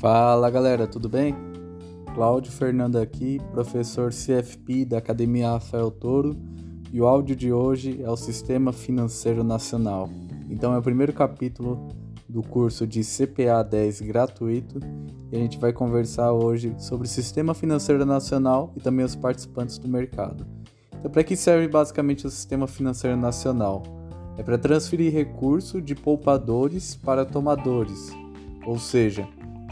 Fala galera, tudo bem? Cláudio Fernando aqui, professor CFP da Academia Rafael Toro, e o áudio de hoje é o Sistema Financeiro Nacional. Então é o primeiro capítulo do curso de CPA 10 gratuito e a gente vai conversar hoje sobre o Sistema Financeiro Nacional e também os participantes do mercado. Então, para que serve basicamente o Sistema Financeiro Nacional? É para transferir recurso de poupadores para tomadores, ou seja,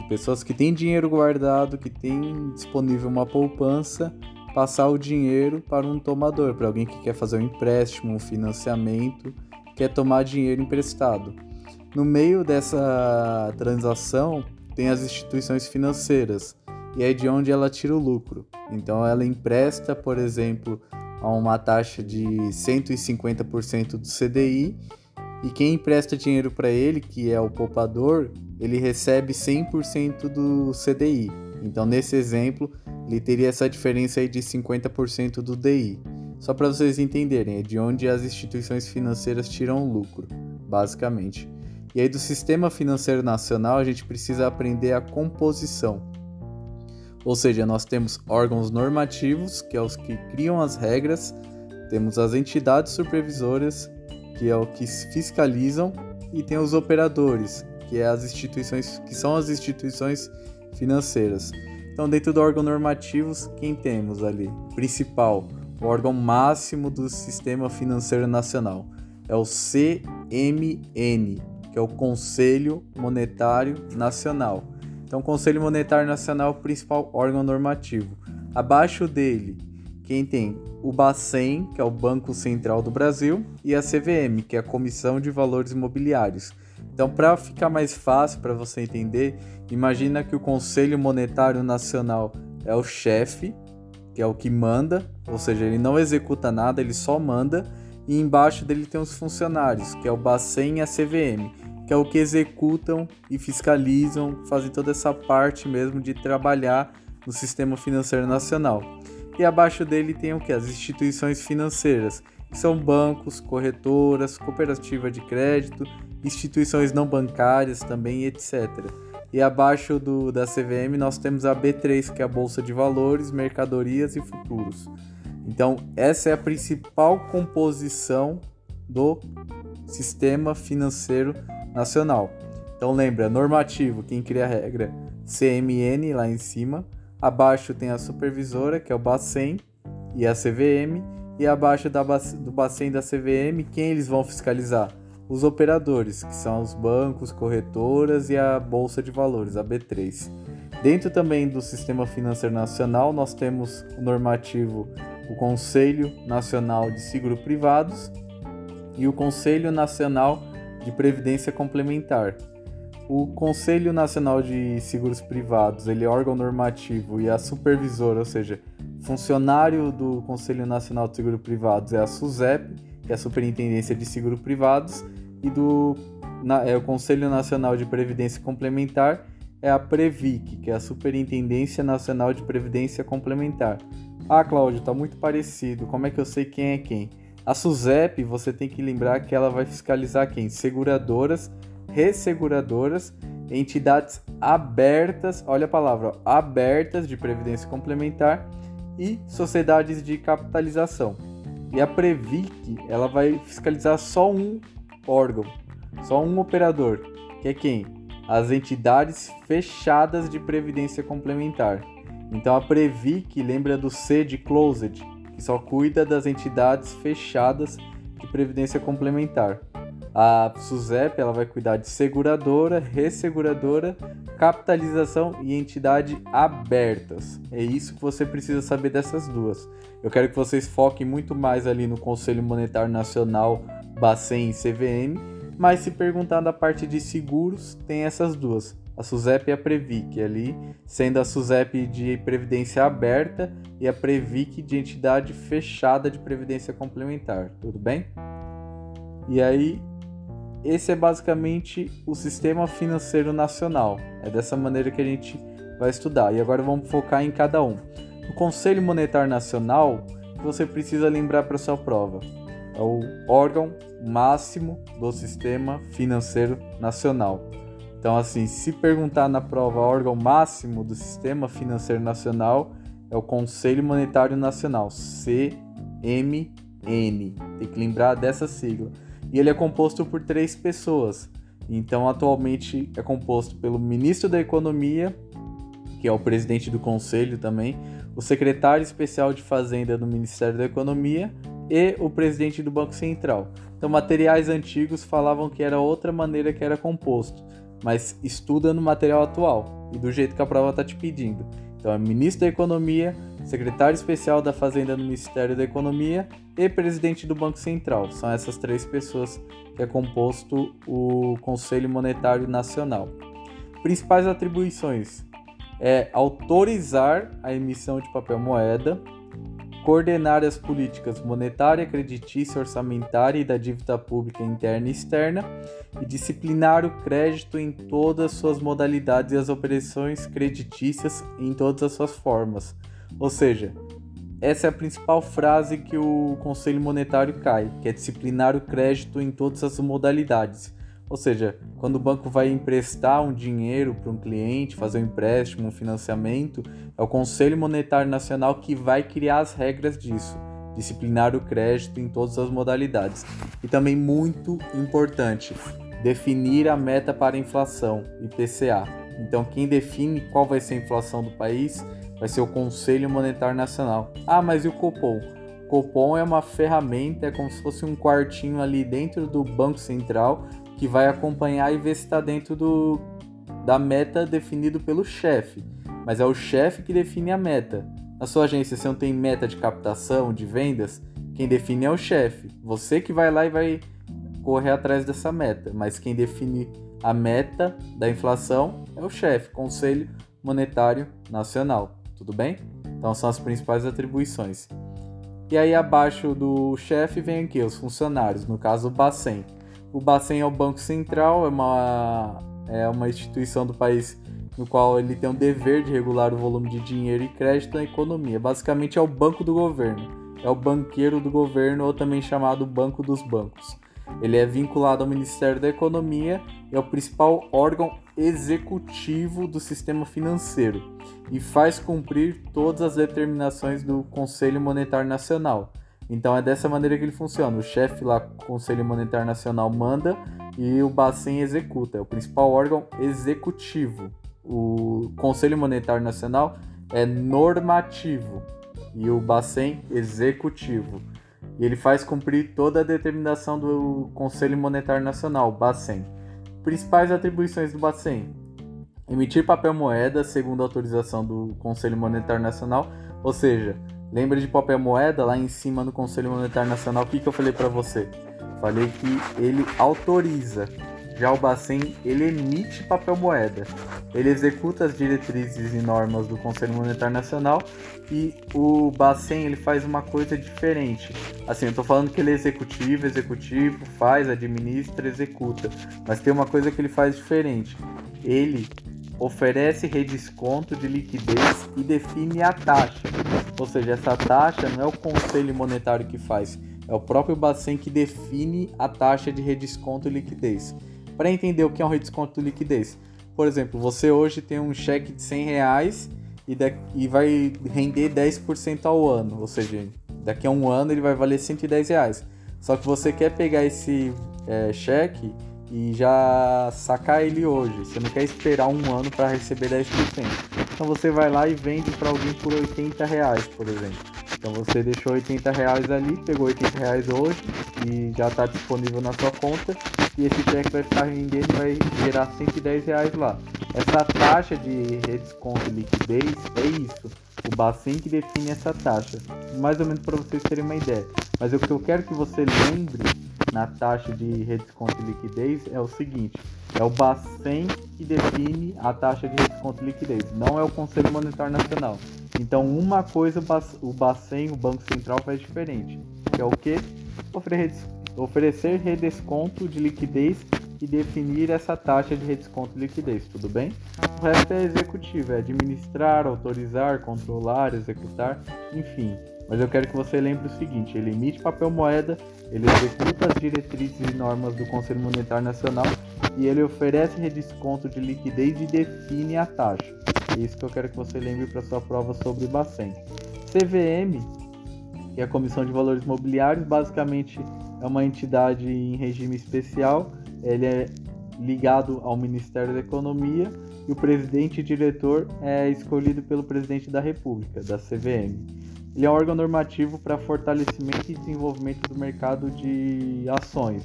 pessoas que têm dinheiro guardado, que têm disponível uma poupança, passar o dinheiro para um tomador, para alguém que quer fazer um empréstimo, um financiamento, quer tomar dinheiro emprestado. No meio dessa transação tem as instituições financeiras e é de onde ela tira o lucro. Então ela empresta, por exemplo, a uma taxa de 150% do CDI e quem empresta dinheiro para ele, que é o poupador, ele recebe 100% do CDI. Então, nesse exemplo, ele teria essa diferença aí de 50% do DI. Só para vocês entenderem, é de onde as instituições financeiras tiram lucro, basicamente. E aí do sistema financeiro nacional, a gente precisa aprender a composição. Ou seja, nós temos órgãos normativos, que é os que criam as regras, temos as entidades supervisoras, que é o que fiscalizam, e tem os operadores, que é as instituições que são as instituições financeiras. Então, dentro do órgão normativos, quem temos ali? Principal, o órgão máximo do Sistema Financeiro Nacional é o CMN, que é o Conselho Monetário Nacional. Então, o Conselho Monetário Nacional é o principal órgão normativo. Abaixo dele, quem tem o Bacen, que é o Banco Central do Brasil, e a CVM, que é a Comissão de Valores Imobiliários. Então, para ficar mais fácil para você entender, imagina que o Conselho Monetário Nacional é o chefe, que é o que manda, ou seja, ele não executa nada, ele só manda, e embaixo dele tem os funcionários, que é o Bacen e a CVM, que é o que executam e fiscalizam, fazem toda essa parte mesmo de trabalhar no sistema financeiro nacional. E abaixo dele tem o que? As instituições financeiras, que são bancos, corretoras, cooperativa de crédito, instituições não bancárias também, etc. E abaixo do, da CVM nós temos a B3, que é a Bolsa de Valores, Mercadorias e Futuros. Então, essa é a principal composição do sistema financeiro nacional. Então, lembra, normativo, quem cria a regra, CMN lá em cima. Abaixo tem a supervisora, que é o Bacen, e a CVM. E abaixo da, do Bacen da CVM, quem eles vão fiscalizar? os operadores, que são os bancos, corretoras e a bolsa de valores, a B3. Dentro também do Sistema Financeiro Nacional, nós temos o normativo o Conselho Nacional de Seguro Privados e o Conselho Nacional de Previdência Complementar. O Conselho Nacional de Seguros Privados, ele é órgão normativo e a supervisora, ou seja, funcionário do Conselho Nacional de Seguro Privados é a SUSEP, que é a Superintendência de Seguro Privados, e do na, é o Conselho Nacional de Previdência Complementar é a Previc, que é a Superintendência Nacional de Previdência Complementar. Ah, Cláudio, tá muito parecido. Como é que eu sei quem é quem? A SUSEP, você tem que lembrar que ela vai fiscalizar quem? Seguradoras, resseguradoras, entidades abertas, olha a palavra, ó, abertas de previdência complementar e sociedades de capitalização. E a Previc, ela vai fiscalizar só um órgão, só um operador, que é quem? As entidades fechadas de previdência complementar. Então a Previc lembra do C de closed, que só cuida das entidades fechadas de previdência complementar. A SUSEP ela vai cuidar de seguradora, resseguradora, capitalização e entidade abertas. É isso que você precisa saber dessas duas. Eu quero que vocês foquem muito mais ali no Conselho Monetário Nacional, Bacen e CVM, mas se perguntar da parte de seguros, tem essas duas. A SUSEP e a Previc ali, sendo a SUSEP de previdência aberta e a Previc de entidade fechada de previdência complementar. Tudo bem? E aí, esse é basicamente o sistema financeiro nacional. É dessa maneira que a gente vai estudar. E agora vamos focar em cada um. O Conselho Monetário Nacional, você precisa lembrar para sua prova, é o órgão máximo do sistema financeiro nacional. Então, assim, se perguntar na prova órgão máximo do Sistema Financeiro Nacional, é o Conselho Monetário Nacional, CMN. Tem que lembrar dessa sigla. E ele é composto por três pessoas. Então, atualmente é composto pelo ministro da Economia, que é o presidente do conselho também, o secretário especial de Fazenda do Ministério da Economia e o presidente do Banco Central. Então, materiais antigos falavam que era outra maneira que era composto, mas estuda no material atual e do jeito que a prova está te pedindo. Então, é ministro da Economia, secretário especial da Fazenda no Ministério da Economia e presidente do Banco Central. São essas três pessoas que é composto o Conselho Monetário Nacional. Principais atribuições: é autorizar a emissão de papel moeda, coordenar as políticas monetária, creditícia, orçamentária e da dívida pública interna e externa, e disciplinar o crédito em todas as suas modalidades e as operações creditícias em todas as suas formas. Ou seja, essa é a principal frase que o Conselho Monetário cai, que é disciplinar o crédito em todas as modalidades. Ou seja, quando o banco vai emprestar um dinheiro para um cliente, fazer um empréstimo, um financiamento, é o Conselho Monetário Nacional que vai criar as regras disso, disciplinar o crédito em todas as modalidades. E também muito importante, definir a meta para a inflação, IPCA. Então, quem define qual vai ser a inflação do país vai ser o Conselho Monetário Nacional. Ah, mas e o Copom? Copom é uma ferramenta, é como se fosse um quartinho ali dentro do Banco Central que vai acompanhar e ver se está dentro do, da meta definido pelo chefe. Mas é o chefe que define a meta. Na sua agência, você não tem meta de captação, de vendas? Quem define é o chefe. Você que vai lá e vai correr atrás dessa meta. Mas quem define a meta da inflação é o chefe, Conselho Monetário Nacional. Tudo bem? Então são as principais atribuições. E aí abaixo do chefe vem aqui os funcionários, no caso o Bacen. O Bacen é o Banco Central, é uma, é uma instituição do país no qual ele tem o dever de regular o volume de dinheiro e crédito na economia. Basicamente é o banco do governo, é o banqueiro do governo ou também chamado Banco dos Bancos. Ele é vinculado ao Ministério da Economia e é o principal órgão executivo do sistema financeiro e faz cumprir todas as determinações do Conselho Monetário Nacional. Então é dessa maneira que ele funciona. O chefe lá, Conselho Monetário Nacional, manda e o Bacen executa. É o principal órgão executivo. O Conselho Monetário Nacional é normativo e o Bacen executivo. E ele faz cumprir toda a determinação do Conselho Monetário Nacional, Bacen. Principais atribuições do Bacen: emitir papel moeda segundo autorização do Conselho Monetário Nacional, ou seja, Lembra de papel moeda lá em cima no Conselho Monetário Nacional? O que, que eu falei para você? Falei que ele autoriza. Já o Bacen, ele emite papel moeda. Ele executa as diretrizes e normas do Conselho Monetário Nacional e o Bacen ele faz uma coisa diferente. Assim, eu tô falando que ele é executivo, executivo, faz, administra, executa. Mas tem uma coisa que ele faz diferente. Ele oferece redesconto de liquidez e define a taxa. Ou seja, essa taxa não é o Conselho Monetário que faz, é o próprio Bacen que define a taxa de redesconto e liquidez. Para entender o que é um redesconto de liquidez, por exemplo, você hoje tem um cheque de 100 reais e, e vai render 10% ao ano, ou seja, daqui a um ano ele vai valer 110 reais. Só que você quer pegar esse é, cheque e já sacar ele hoje. Você não quer esperar um ano para receber 10%. Então você vai lá e vende para alguém por 80 reais, por exemplo. Então você deixou 80 reais ali, pegou 80 reais hoje e já está disponível na sua conta e esse cheque vai ficar rendendo e vai gerar 110 reais lá. Essa taxa de redesconto e liquidez é isso. O Bacen que define essa taxa. Mais ou menos para vocês terem uma ideia. Mas o que eu quero que você lembre na taxa de redesconto e liquidez é o seguinte: é o Bacen que define a taxa de redesconto e liquidez, não é o Conselho Monetário Nacional. Então, uma coisa o Bacen, o Banco Central, faz diferente, que é o que? Oferecer redesconto de liquidez e definir essa taxa de redesconto e liquidez, tudo bem? O resto é executivo, é administrar, autorizar, controlar, executar, enfim. Mas eu quero que você lembre o seguinte: ele emite papel moeda, ele executa as diretrizes e normas do Conselho Monetário Nacional e ele oferece redesconto de liquidez e define a taxa. É isso que eu quero que você lembre para sua prova sobre o Bacen. CVM, que é a Comissão de Valores Mobiliários, basicamente é uma entidade em regime especial. Ele é ligado ao Ministério da Economia e o presidente e diretor é escolhido pelo presidente da República, da CVM. Ele é um órgão normativo para fortalecimento e desenvolvimento do mercado de ações.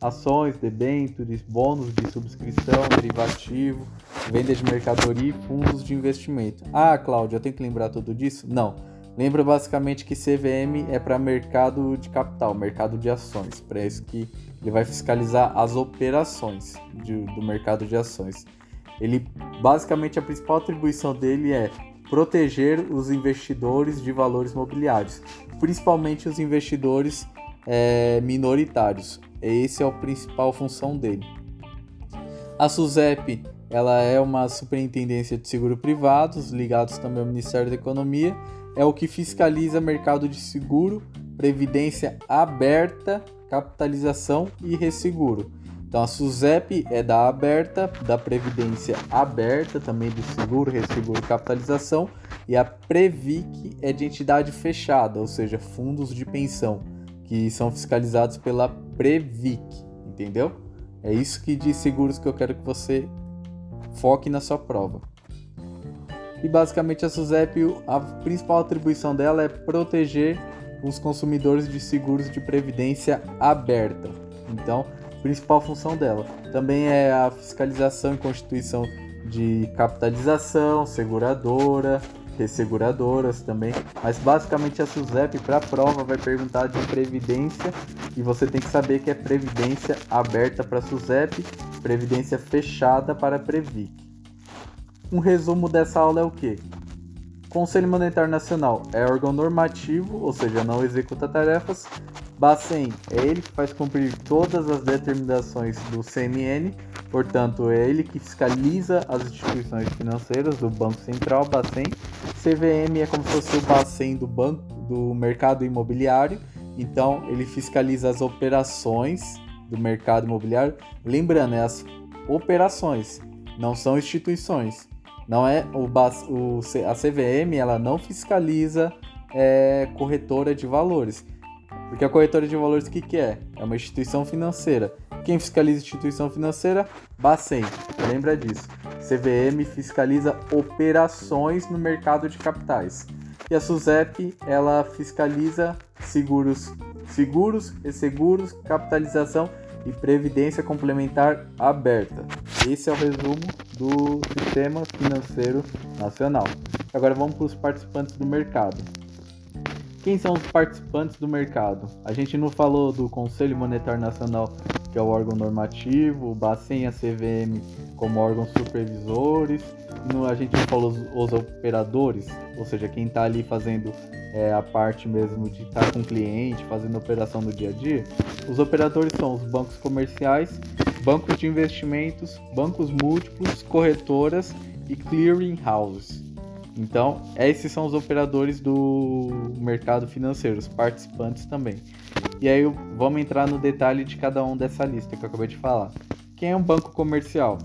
Ações, debêntures, bônus de subscrição, derivativo, venda de mercadoria e fundos de investimento. Ah, Cláudia, eu tenho que lembrar tudo disso? Não. Lembra basicamente que CVM é para mercado de capital, mercado de ações. Para isso que ele vai fiscalizar as operações de, do mercado de ações. Ele basicamente a principal atribuição dele é proteger os investidores de valores mobiliários, principalmente os investidores é, minoritários. Esse é a principal função dele. A SUSEP ela é uma superintendência de seguro privados, ligados também ao Ministério da Economia, é o que fiscaliza mercado de seguro, previdência aberta, capitalização e resseguro. Então a SUSEP é da aberta, da previdência aberta, também do seguro, resseguro capitalização, e a Previc é de entidade fechada, ou seja, fundos de pensão, que são fiscalizados pela Previc, entendeu? É isso que de seguros que eu quero que você foque na sua prova. E basicamente a SUSEP, a principal atribuição dela é proteger os consumidores de seguros de previdência aberta. Então, principal função dela também é a fiscalização e constituição de capitalização, seguradora, resseguradoras também, mas basicamente a SUSEP para prova vai perguntar de previdência e você tem que saber que é previdência aberta para SUSEP, previdência fechada para Previc. Um resumo dessa aula é o que? Conselho Monetário Nacional é órgão normativo, ou seja, não executa tarefas. Bacen é ele que faz cumprir todas as determinações do CMN, portanto, é ele que fiscaliza as instituições financeiras do Banco Central, Bacen. CVM é como se fosse o Bacen do banco do mercado imobiliário, então ele fiscaliza as operações do mercado imobiliário. Lembrando, é as operações, não são instituições. Não é o, o a CVM ela não fiscaliza é, corretora de valores. Porque a corretora de valores o que, que é? É uma instituição financeira. Quem fiscaliza instituição financeira? Bacen. Lembra disso. CVM fiscaliza operações no mercado de capitais. E a SUSEP, ela fiscaliza seguros, seguros, resseguros, capitalização e previdência complementar aberta. Esse é o resumo do sistema financeiro nacional. Agora vamos para os participantes do mercado. Quem são os participantes do mercado? A gente não falou do Conselho Monetário Nacional, que é o órgão normativo, o Bacen e a CVM como órgãos supervisores, a gente não falou os, os operadores, ou seja, quem está ali fazendo é, a parte mesmo de estar com o cliente, fazendo operação no dia a dia. Os operadores são os bancos comerciais, bancos de investimentos, bancos múltiplos, corretoras e clearing houses. Então, esses são os operadores do mercado financeiro, os participantes também. E aí vamos entrar no detalhe de cada um dessa lista que eu acabei de falar. Quem é um banco comercial?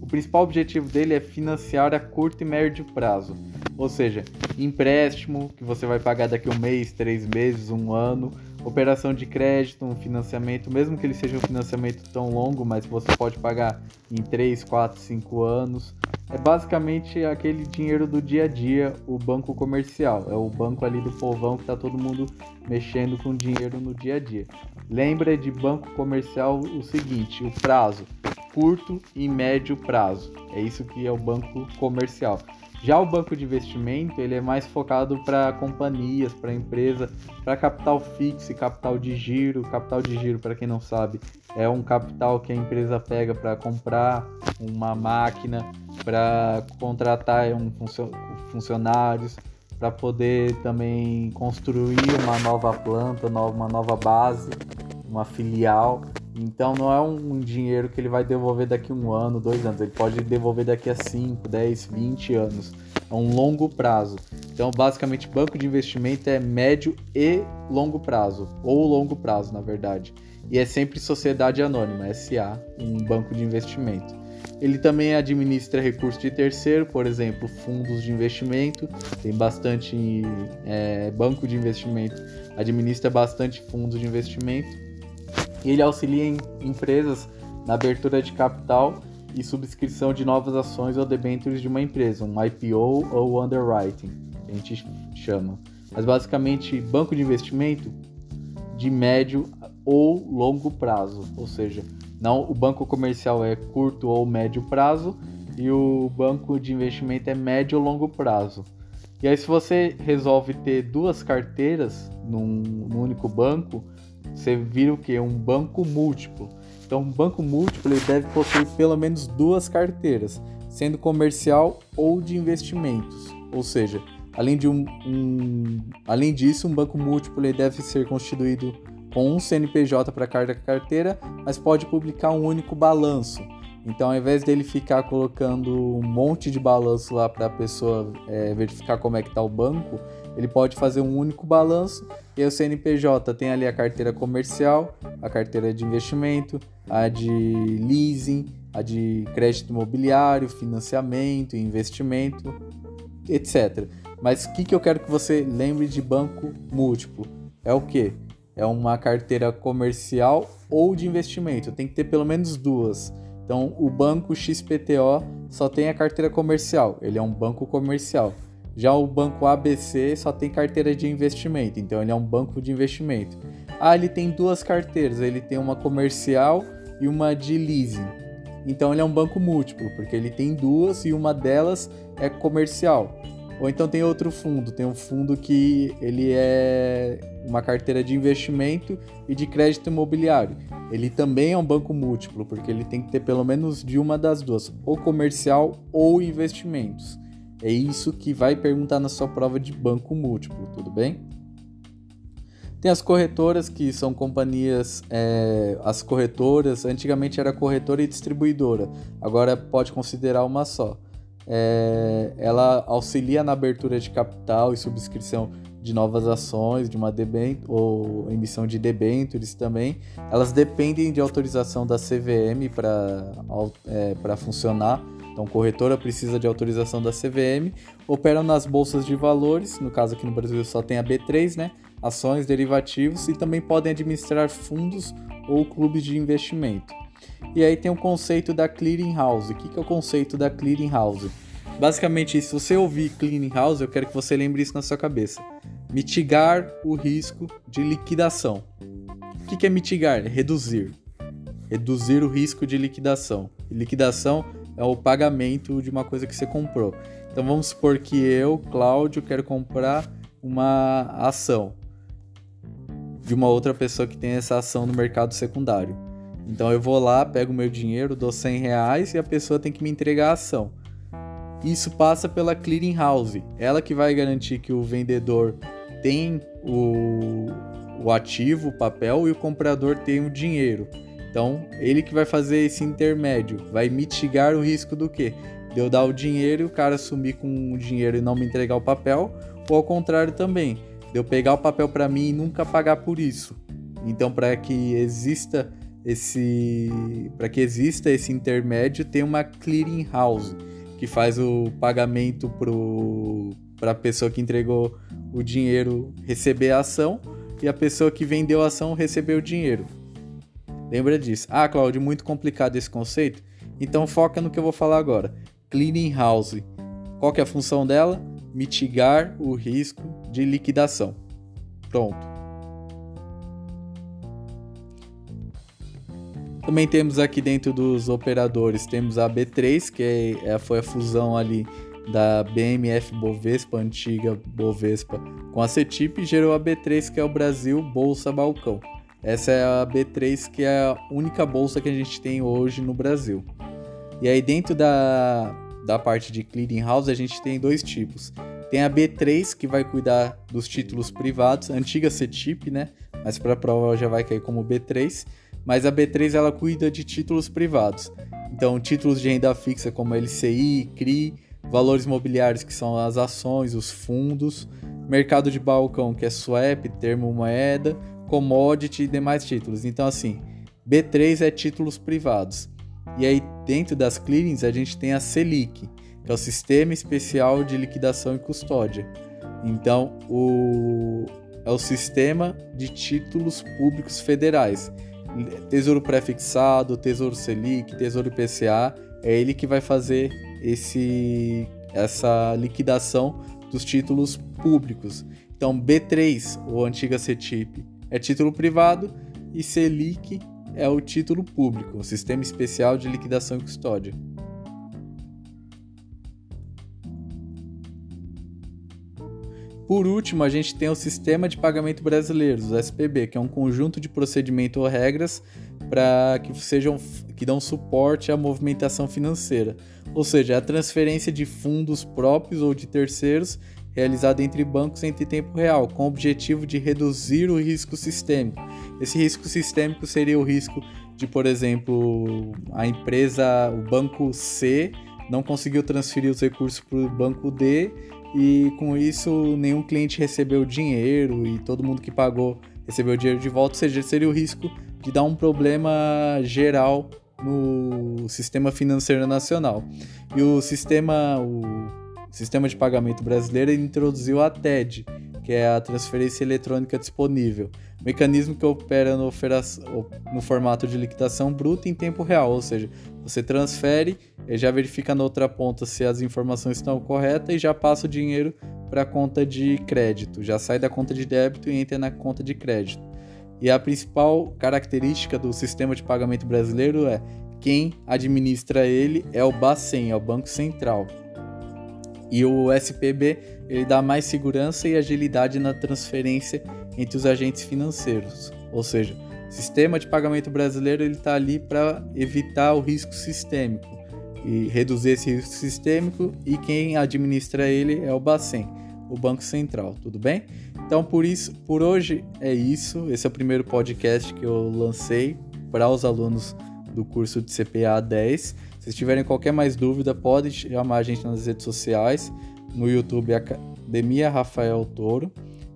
O principal objetivo dele é financiar a curto e médio prazo, ou seja, empréstimo que você vai pagar daqui um mês, três meses, um ano, operação de crédito, um financiamento, mesmo que ele seja um financiamento tão longo, mas você pode pagar em 3, 4, 5 anos. É basicamente aquele dinheiro do dia a dia, o banco comercial. É o banco ali do povão que está todo mundo mexendo com dinheiro no dia a dia. Lembra de banco comercial o seguinte: o prazo curto e médio prazo. É isso que é o banco comercial. Já o banco de investimento ele é mais focado para companhias, para empresa, para capital fixo capital de giro. Capital de giro, para quem não sabe, é um capital que a empresa pega para comprar uma máquina, para contratar um funcionários, para poder também construir uma nova planta, uma nova base, uma filial. Então não é um dinheiro que ele vai devolver daqui a um ano, dois anos. Ele pode devolver daqui a 5, 10, 20 anos. É um longo prazo. Então, basicamente, banco de investimento é médio e longo prazo, ou longo prazo, na verdade. e é sempre sociedade anônima, SA, um banco de investimento. Ele também administra recursos de terceiro, por exemplo, fundos de investimento. Tem bastante é, banco de investimento, administra bastante fundos de investimento. Ele auxilia em empresas na abertura de capital e subscrição de novas ações ou debêntures de uma empresa, um IPO ou underwriting, a gente chama. Mas basicamente, banco de investimento de médio ou longo prazo, ou seja, não o banco comercial é curto ou médio prazo e o banco de investimento é médio ou longo prazo. E aí se você resolve ter duas carteiras num, num único banco, você vira o que? Um banco múltiplo. Então, um banco múltiplo ele deve possuir pelo menos duas carteiras, sendo comercial ou de investimentos. Ou seja, além, de um, um além disso, um banco múltiplo ele deve ser constituído com um CNPJ para cada carteira, mas pode publicar um único balanço. Então, ao invés dele ficar colocando um monte de balanço lá para a pessoa é, verificar como é que está o banco, ele pode fazer um único balanço e o CNPJ tem ali a carteira comercial, a carteira de investimento, a de leasing, a de crédito imobiliário, financiamento, investimento, etc. Mas o que, que eu quero que você lembre de banco múltiplo? É o que? É uma carteira comercial ou de investimento. Tem que ter pelo menos duas. Então, o banco XPTO só tem a carteira comercial, ele é um banco comercial. Já o banco ABC só tem carteira de investimento, então ele é um banco de investimento. Ah, ele tem duas carteiras, ele tem uma comercial e uma de leasing. Então ele é um banco múltiplo, porque ele tem duas e uma delas é comercial. Ou então tem outro fundo, tem um fundo que ele é uma carteira de investimento e de crédito imobiliário. Ele também é um banco múltiplo, porque ele tem que ter pelo menos de uma das duas, ou comercial ou investimentos. É isso que vai perguntar na sua prova de banco múltiplo, tudo bem? Tem as corretoras que são companhias, é, as corretoras, antigamente era corretora e distribuidora, agora pode considerar uma só. É, ela auxilia na abertura de capital e subscrição de novas ações, de uma debent ou emissão de debêntures também. Elas dependem de autorização da CVM para é, funcionar então, corretora precisa de autorização da CVM, operam nas bolsas de valores, no caso aqui no Brasil só tem a B3, né? Ações, derivativos e também podem administrar fundos ou clubes de investimento. E aí tem o conceito da clearing house. O que é o conceito da clearing house? Basicamente, se você ouvir clearing house, eu quero que você lembre isso na sua cabeça. Mitigar o risco de liquidação. O que é mitigar? Reduzir. Reduzir o risco de liquidação. Liquidação é o pagamento de uma coisa que você comprou. Então vamos supor que eu, Cláudio, quero comprar uma ação de uma outra pessoa que tem essa ação no mercado secundário. Então eu vou lá, pego meu dinheiro, dou 100 reais e a pessoa tem que me entregar a ação. Isso passa pela clearing house, ela que vai garantir que o vendedor tem o, o ativo, o papel e o comprador tem o dinheiro. Então, ele que vai fazer esse intermédio, vai mitigar o risco do quê? De eu dar o dinheiro e o cara sumir com o dinheiro e não me entregar o papel, ou ao contrário também, de eu pegar o papel para mim e nunca pagar por isso. Então, para que exista esse para que exista esse intermédio, tem uma clearing house que faz o pagamento para a pessoa que entregou o dinheiro receber a ação e a pessoa que vendeu a ação receber o dinheiro. Lembra disso. Ah, Claudio, muito complicado esse conceito? Então foca no que eu vou falar agora. Cleaning house. Qual que é a função dela? Mitigar o risco de liquidação. Pronto. Também temos aqui dentro dos operadores, temos a B3, que é, foi a fusão ali da BMF Bovespa, antiga Bovespa, com a CETIP gerou a B3, que é o Brasil Bolsa Balcão. Essa é a B3, que é a única bolsa que a gente tem hoje no Brasil. E aí, dentro da, da parte de clearing house, a gente tem dois tipos. Tem a B3, que vai cuidar dos títulos privados, antiga CETIP, né? Mas para a prova já vai cair como B3. Mas a B3 ela cuida de títulos privados. Então, títulos de renda fixa como LCI, CRI, valores imobiliários que são as ações, os fundos, mercado de balcão que é swap, termo moeda, commodity e demais títulos. Então, assim, B3 é títulos privados. E aí, dentro das clearings, a gente tem a Selic, que é o Sistema Especial de Liquidação e Custódia. Então, o, é o sistema de títulos públicos federais. Tesouro pré-fixado, Tesouro Selic, Tesouro IPCA, é ele que vai fazer esse, essa liquidação dos títulos públicos. Então, B3, ou antiga CETIP, é título privado e Selic é o título público, o Sistema Especial de Liquidação e Custódia. Por último, a gente tem o Sistema de Pagamento Brasileiro, o SPB, que é um conjunto de procedimentos ou regras para que sejam que dão suporte à movimentação financeira, ou seja, a transferência de fundos próprios ou de terceiros realizada entre bancos em tempo real, com o objetivo de reduzir o risco sistêmico. Esse risco sistêmico seria o risco de, por exemplo, a empresa, o banco C, não conseguiu transferir os recursos para o banco D e com isso nenhum cliente recebeu dinheiro e todo mundo que pagou recebeu dinheiro de volta, ou seja, seria o risco de dar um problema geral no sistema financeiro nacional. E o sistema, o sistema de pagamento brasileiro introduziu a TED, que é a transferência eletrônica disponível, mecanismo que opera no, no formato de liquidação bruta em tempo real, ou seja, você transfere, já verifica na outra ponta se as informações estão corretas e já passa o dinheiro para a conta de crédito, já sai da conta de débito e entra na conta de crédito. E a principal característica do sistema de pagamento brasileiro é quem administra ele é o Bacen, é o Banco Central. E o SPB ele dá mais segurança e agilidade na transferência entre os agentes financeiros. Ou seja, o sistema de pagamento brasileiro ele está ali para evitar o risco sistêmico e reduzir esse risco sistêmico e quem administra ele é o Bacen, o Banco Central, tudo bem? Então por isso, por hoje é isso. Esse é o primeiro podcast que eu lancei para os alunos do curso de CPA 10. Se tiverem qualquer mais dúvida, pode chamar a gente nas redes sociais. No YouTube, Academia Rafael Toro.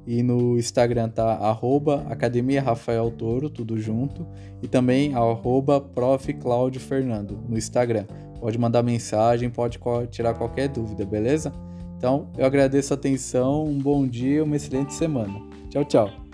E no Instagram tá arroba Academia Rafael Toro, tudo junto. E também arroba Prof. Cláudio Fernando no Instagram. Pode mandar mensagem, pode tirar qualquer dúvida, beleza? Então, eu agradeço a atenção, um bom dia, uma excelente semana. Tchau, tchau.